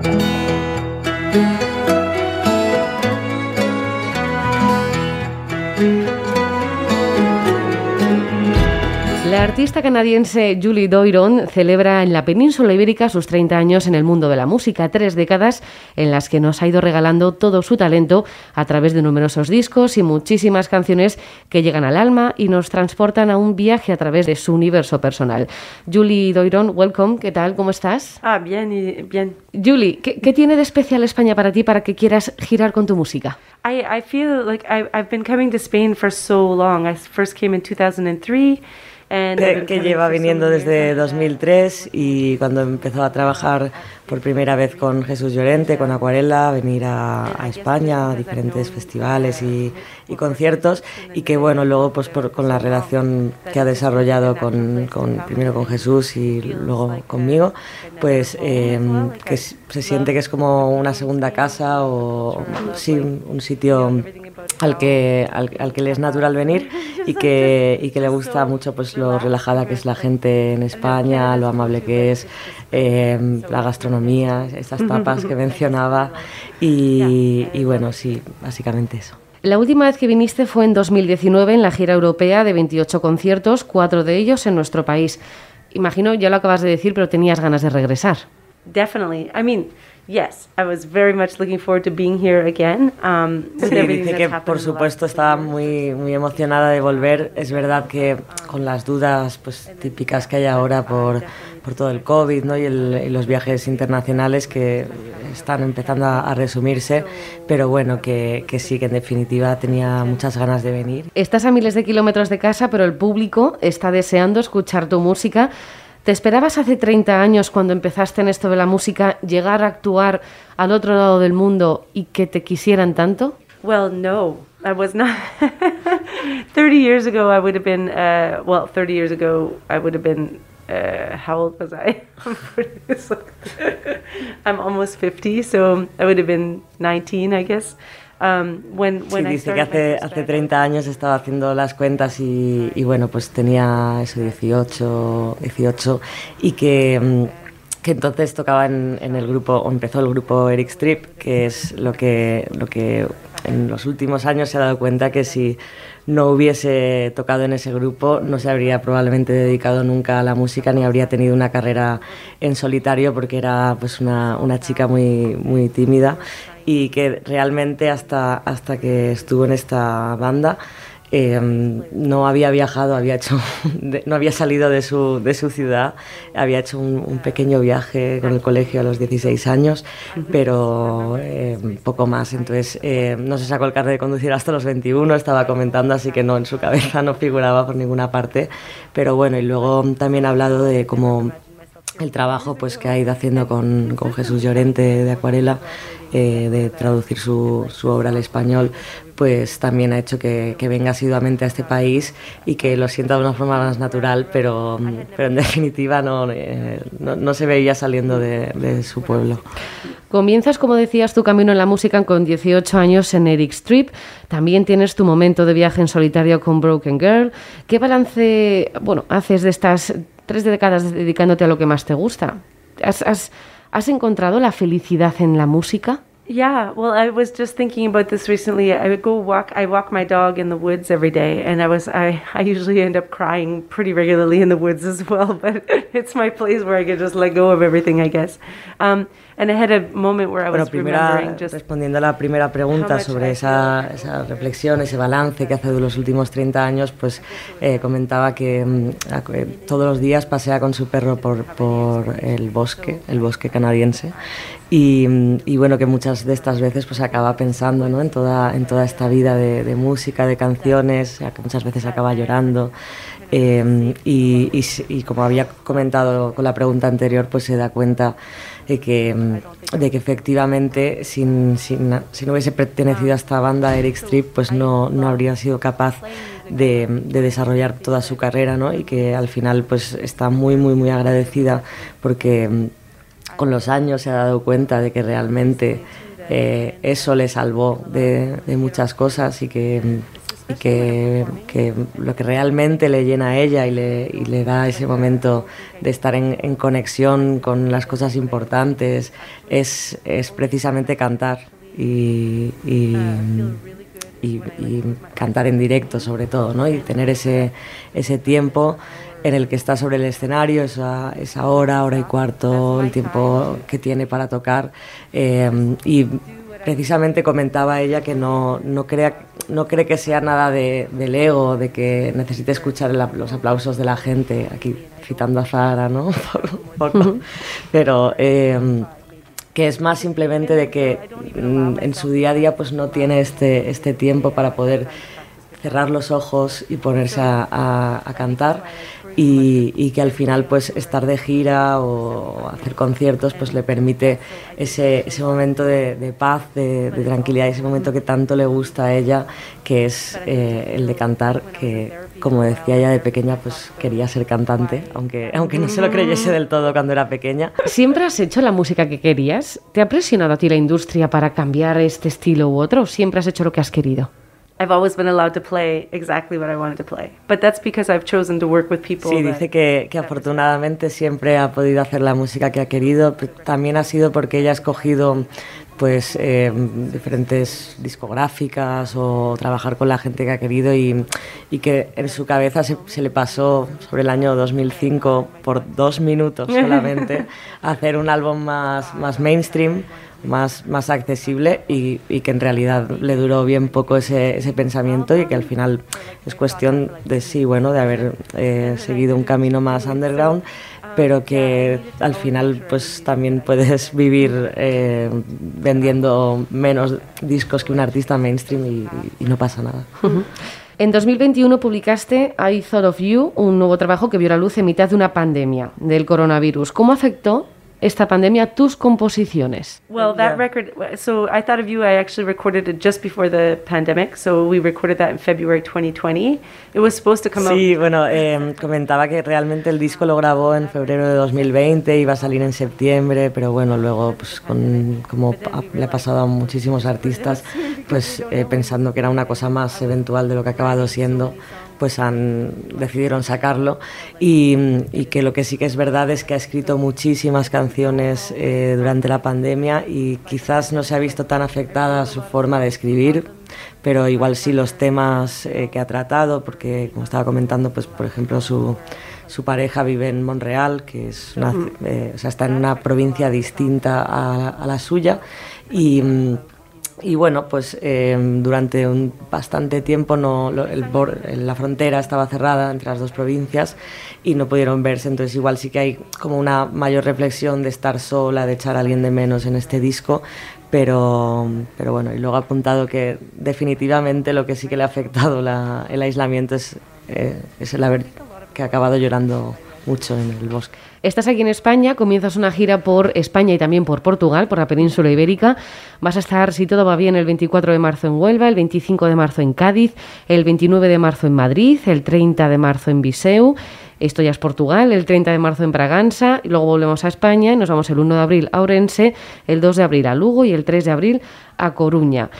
Thank you. La artista canadiense Julie Doiron celebra en la península ibérica sus 30 años en el mundo de la música, tres décadas en las que nos ha ido regalando todo su talento a través de numerosos discos y muchísimas canciones que llegan al alma y nos transportan a un viaje a través de su universo personal. Julie Doiron, welcome, ¿qué tal? ¿Cómo estás? Ah, bien, y bien. Julie, ¿qué, ¿qué, tiene de especial España para ti para que quieras girar con tu música? I, I feel like I, I've been coming to Spain for so long. I first came in 2003. Que, que, lleva viniendo desde 2003 y cuando empezó a trabajar por primera vez con Jesús Llorente, con Acuarela, venir a, a España a diferentes festivales y, y, conciertos. Y que bueno, luego pues por, con la relación que ha desarrollado con, con, primero con Jesús y luego conmigo, pues eh, que se siente que es como una segunda casa o sí, un sitio al que, al, que le es natural venir y que, y que le gusta mucho pues lo relajada que es la gente en España, lo amable que es, eh, la gastronomía, estas tapas que mencionaba y, y bueno, sí, básicamente eso. La última vez que viniste fue en 2019 en la gira europea de 28 conciertos, cuatro de ellos en nuestro país. Imagino, ya lo acabas de decir, pero tenías ganas de regresar. Definitely. I mean, yes, I was very much looking forward to being here again. Um, sí, dice que por supuesto estaba muy, muy emocionada de volver. Es verdad que con las dudas pues, típicas que hay ahora por, por todo el COVID ¿no? y, el, y, los viajes internacionales que están empezando a, a resumirse, pero bueno, que, que, sí, que en definitiva tenía muchas ganas de venir. Estás a miles de kilómetros de casa, pero el público está deseando escuchar tu música. ¿Te esperabas hace 30 años, cuando empezaste en esto de la música, llegar a actuar al otro lado del mundo y que te quisieran tanto? Well, no, I was not. 30 years ago, I would have been, uh, well, 30 years ago, I would have been, uh, how old was I? I'm almost 50, so I would have been 19, I guess. Um, when, when sí, dice que hace, hace 30 años estaba haciendo las cuentas y, y bueno, pues tenía eso 18, 18 y que, que entonces tocaba en, en, el grupo, o empezó el grupo Eric Strip, que es lo que, lo que en los últimos años se ha dado cuenta que si no hubiese tocado en ese grupo no se habría probablemente dedicado nunca a la música ni habría tenido una carrera en solitario porque era pues una, una chica muy, muy tímida y que realmente hasta, hasta que estuvo en esta banda eh, no había viajado, había hecho, no había salido de su, de su ciudad, había hecho un, pequeño viaje con el colegio a los 16 años, pero eh, poco más. Entonces eh, no se sacó el carnet de conducir hasta los 21, estaba comentando, así que no, en su cabeza no figuraba por ninguna parte. Pero bueno, y luego también ha hablado de cómo el trabajo pues, que ha ido haciendo con, con Jesús Llorente de Acuarela eh, de traducir su, su, obra al español, pues también ha hecho que, que, venga asiduamente a este país y que lo sienta de una forma más natural, pero, pero en definitiva no, eh, no, no, se veía saliendo de, de, su pueblo. Comienzas, como decías, tu camino en la música con 18 años en Eric Strip. También tienes tu momento de viaje en solitario con Broken Girl. ¿Qué balance bueno, haces de estas tres décadas dedicándote a lo que más te gusta? ¿Has, has ¿Has encontrado la felicidad en la música? Yeah, well, I was just thinking about this recently. I would go walk. I walk my dog in the woods every day, and I was. I, I usually end up crying pretty regularly in the woods as well. But it's my place where I can just let go of everything, I guess. Um, and I had a moment where I was bueno, primera, just respondiendo a la primera pregunta sobre esa, esa, reflexión, ese balance que hace de los últimos 30 años, pues eh, comentaba que mm, todos los días pasea con su perro por, por el bosque, el bosque canadiense, y, y, bueno, que muchas de estas veces pues acaba pensando ¿no? en, toda, en toda esta vida de, de música, de canciones, que muchas veces acaba llorando. Eh, y, y, y, como había comentado con la pregunta anterior, pues se da cuenta de que, de que efectivamente sin, sin, si no hubiese pertenecido a esta banda Eric Strip, pues no, no habría sido capaz de, de, desarrollar toda su carrera ¿no? y que al final pues está muy, muy, muy agradecida porque con los años se ha dado cuenta de que realmente eh, eso le salvó de, de, muchas cosas y que y que, que, lo que realmente le llena a ella y le, le da ese momento de estar en, en, conexión con las cosas importantes es, es precisamente cantar y, y, cantar en directo sobre todo, ¿no? y tener ese, ese tiempo en el que está sobre el escenario, esa, esa hora, hora y cuarto, el tiempo que tiene para tocar. Eh, precisamente comentaba ella que no, no, crea, no cree que sea nada de, del ego, de que necesite escuchar los aplausos de la gente, aquí citando a Zara, ¿no? Pero eh, que es más simplemente de que mm, en su día a día pues no tiene este, este tiempo para poder cerrar los ojos y ponerse a, a cantar y, que al final pues estar de gira o hacer conciertos pues le permite ese, ese momento de, paz, de, tranquilidad, ese momento que tanto le gusta a ella, que es eh, el de cantar, que como decía ella de pequeña pues quería ser cantante, aunque, aunque no se lo creyese del todo cuando era pequeña. ¿Siempre has hecho la música que querías? ¿Te ha presionado a ti la industria para cambiar este estilo u otro? ¿O siempre has hecho lo que has querido? I've always been allowed to play exactly what I wanted to play. But that's because I've chosen to work with people. Sí, dice que, que afortunadamente siempre ha podido hacer la música que ha querido. También ha sido porque ella ha escogido pues eh, diferentes discográficas o trabajar con la gente que ha querido y, y que en su cabeza se, se, le pasó sobre el año 2005 por dos minutos solamente hacer un álbum más, más mainstream más, más accesible y, y, que en realidad le duró bien poco ese, ese, pensamiento y que al final es cuestión de sí, bueno, de haber eh, seguido un camino más underground, pero que al final pues también puedes vivir eh, vendiendo menos discos que un artista mainstream y, y no pasa nada. En 2021 publicaste I Thought of You, un nuevo trabajo que vio la luz en mitad de una pandemia del coronavirus. ¿Cómo afectó esta pandemia tus composiciones? Well, that yeah. record, so I Thought of You, I actually recorded it just before the pandemic, so we recorded that in February 2020. It was supposed to come sí, out. Sí, bueno, eh, comentaba que realmente el disco lo grabó en febrero de 2020, iba a salir en septiembre, pero bueno, luego, pues con, como le ha pasado a muchísimos artistas, pues eh, pensando que era una cosa más eventual de lo que ha acabado siendo, pues han, decidieron sacarlo. Y, y, que lo que sí que es verdad es que ha escrito muchísimas canciones eh, durante la pandemia y quizás no se ha visto tan afectada su forma de escribir, pero igual sí los temas eh, que ha tratado, porque como estaba comentando, pues por ejemplo su, su pareja vive en Montreal, que es una, eh, o sea, está en una provincia distinta a, a la suya. Y y bueno, pues eh, durante un bastante tiempo no, lo, el, la frontera estaba cerrada entre las dos provincias y no pudieron verse, entonces igual sí que hay como una mayor reflexión de estar sola, de echar a alguien de menos en este disco, pero, pero bueno, y luego ha apuntado que definitivamente lo que sí que le ha afectado la, el aislamiento es, eh, es el haber que ha acabado llorando mucho en el bosque. Estás aquí en España, comienzas una gira por España y también por Portugal, por la península ibérica. Vas a estar, si todo va bien, el 24 de marzo en Huelva, el 25 de marzo en Cádiz, el 29 de marzo en Madrid, el 30 de marzo en Viseu. Esto ya es Portugal, el 30 de marzo en Braganza, y luego volvemos a España y nos vamos el 1 de abril a Orense, el 2 de abril a Lugo y el 3 de abril a Coruña.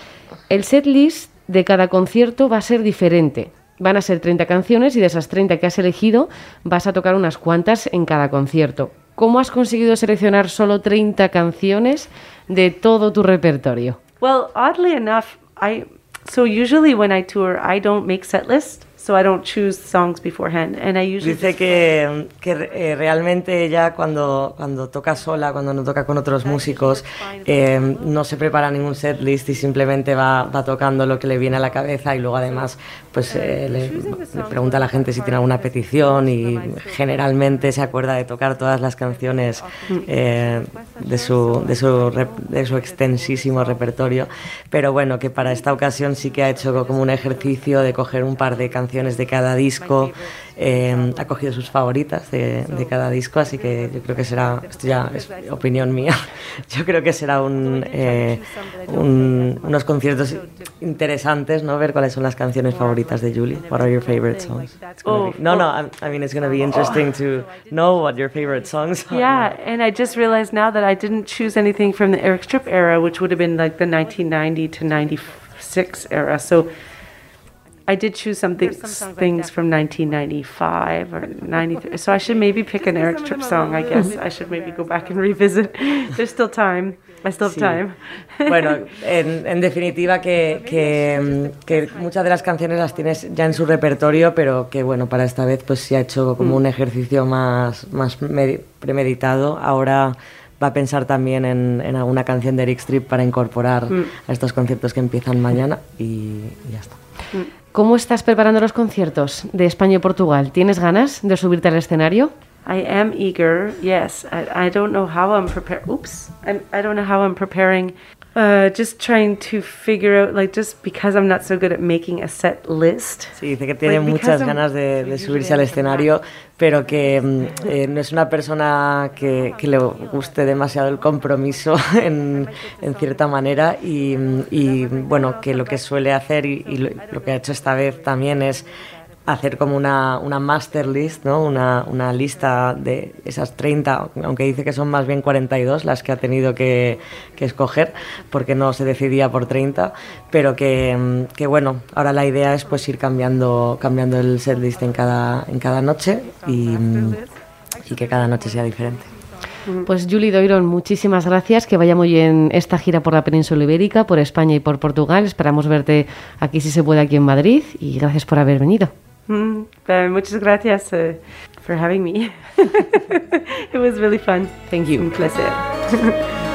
El setlist de cada concierto va a ser diferente. Van a ser 30 canciones y de esas 30 que has elegido vas a tocar unas cuantas en cada concierto. ¿Cómo has conseguido seleccionar solo 30 canciones de todo tu repertorio? Well, oddly enough, I so usually when I tour, I don't make set list. So I don't choose songs beforehand, and I usually Dice que, que eh, realmente ella cuando, cuando toca sola, cuando no toca con otros músicos, eh, no se prepara ningún set list y simplemente va, va, tocando lo que le viene a la cabeza y luego además pues eh, le, le, pregunta a la gente si tiene alguna petición y generalmente se acuerda de tocar todas las canciones eh, de, su, de, su, de su extensísimo repertorio, pero bueno, que para esta ocasión sí que ha hecho como un ejercicio de coger un par de canciones de cada disco, eh, ha cogido sus favoritas de, de, cada disco, así que yo creo que será, esto ya es opinión mía, yo creo que será un, eh, un, unos conciertos interesantes, ¿no? Ver cuáles son las canciones favoritas de Julie. What are your favorite songs? Oh, be, no, no, I mean it's going to be interesting to know what your favorite songs are. Yeah, and I just realized now that I didn't choose anything from the Eric Strip era, which would have been like the 1990 to 96 era. So I did choose some things, things from 1995 or 93. So I should maybe pick an Eric Tripp song, I guess. I should maybe go back and revisit. There's still time. I still have Sí. time. Bueno, en, en definitiva que, que, que muchas de las canciones las tienes ya en su repertorio, pero que bueno, para esta vez pues se ha hecho como un ejercicio más, más medi- premeditado. Ahora va a pensar también en, en alguna canción de Eric Strip para incorporar a estos conciertos que empiezan mañana y, y ya está. ¿Cómo estás preparando los conciertos de España y Portugal? ¿Tienes ganas de subirte al escenario? I am eager. Yes, I, I don't know how I'm prepared. Oops, I'm, I don't know how I'm preparing. Uh, just trying to figure out, like, just because I'm not so good at making a set list. Sí, dice que tiene Like, muchas ganas de, de subirse al escenario, pero que mm, eh, no es una persona que, que le guste demasiado el compromiso en, en cierta manera y, mm, y, bueno, que lo que suele hacer y, y lo, lo que ha hecho esta vez también es hacer como una, una master list, ¿no? una, una lista de esas 30, aunque dice que son más bien 42 las que ha tenido que, que escoger, porque no se decidía por 30, pero que, que bueno, ahora la idea es pues ir cambiando, cambiando el setlist en cada, en cada noche y, y que cada noche sea diferente. Pues Julie Doiron, muchísimas gracias. Que vaya muy bien esta gira por la península ibérica, por España y por Portugal. Esperamos verte aquí si se puede aquí en Madrid y gracias por haber venido. Mm, muchas gracias uh, for having me. it was really fun. Thank you. Un placer.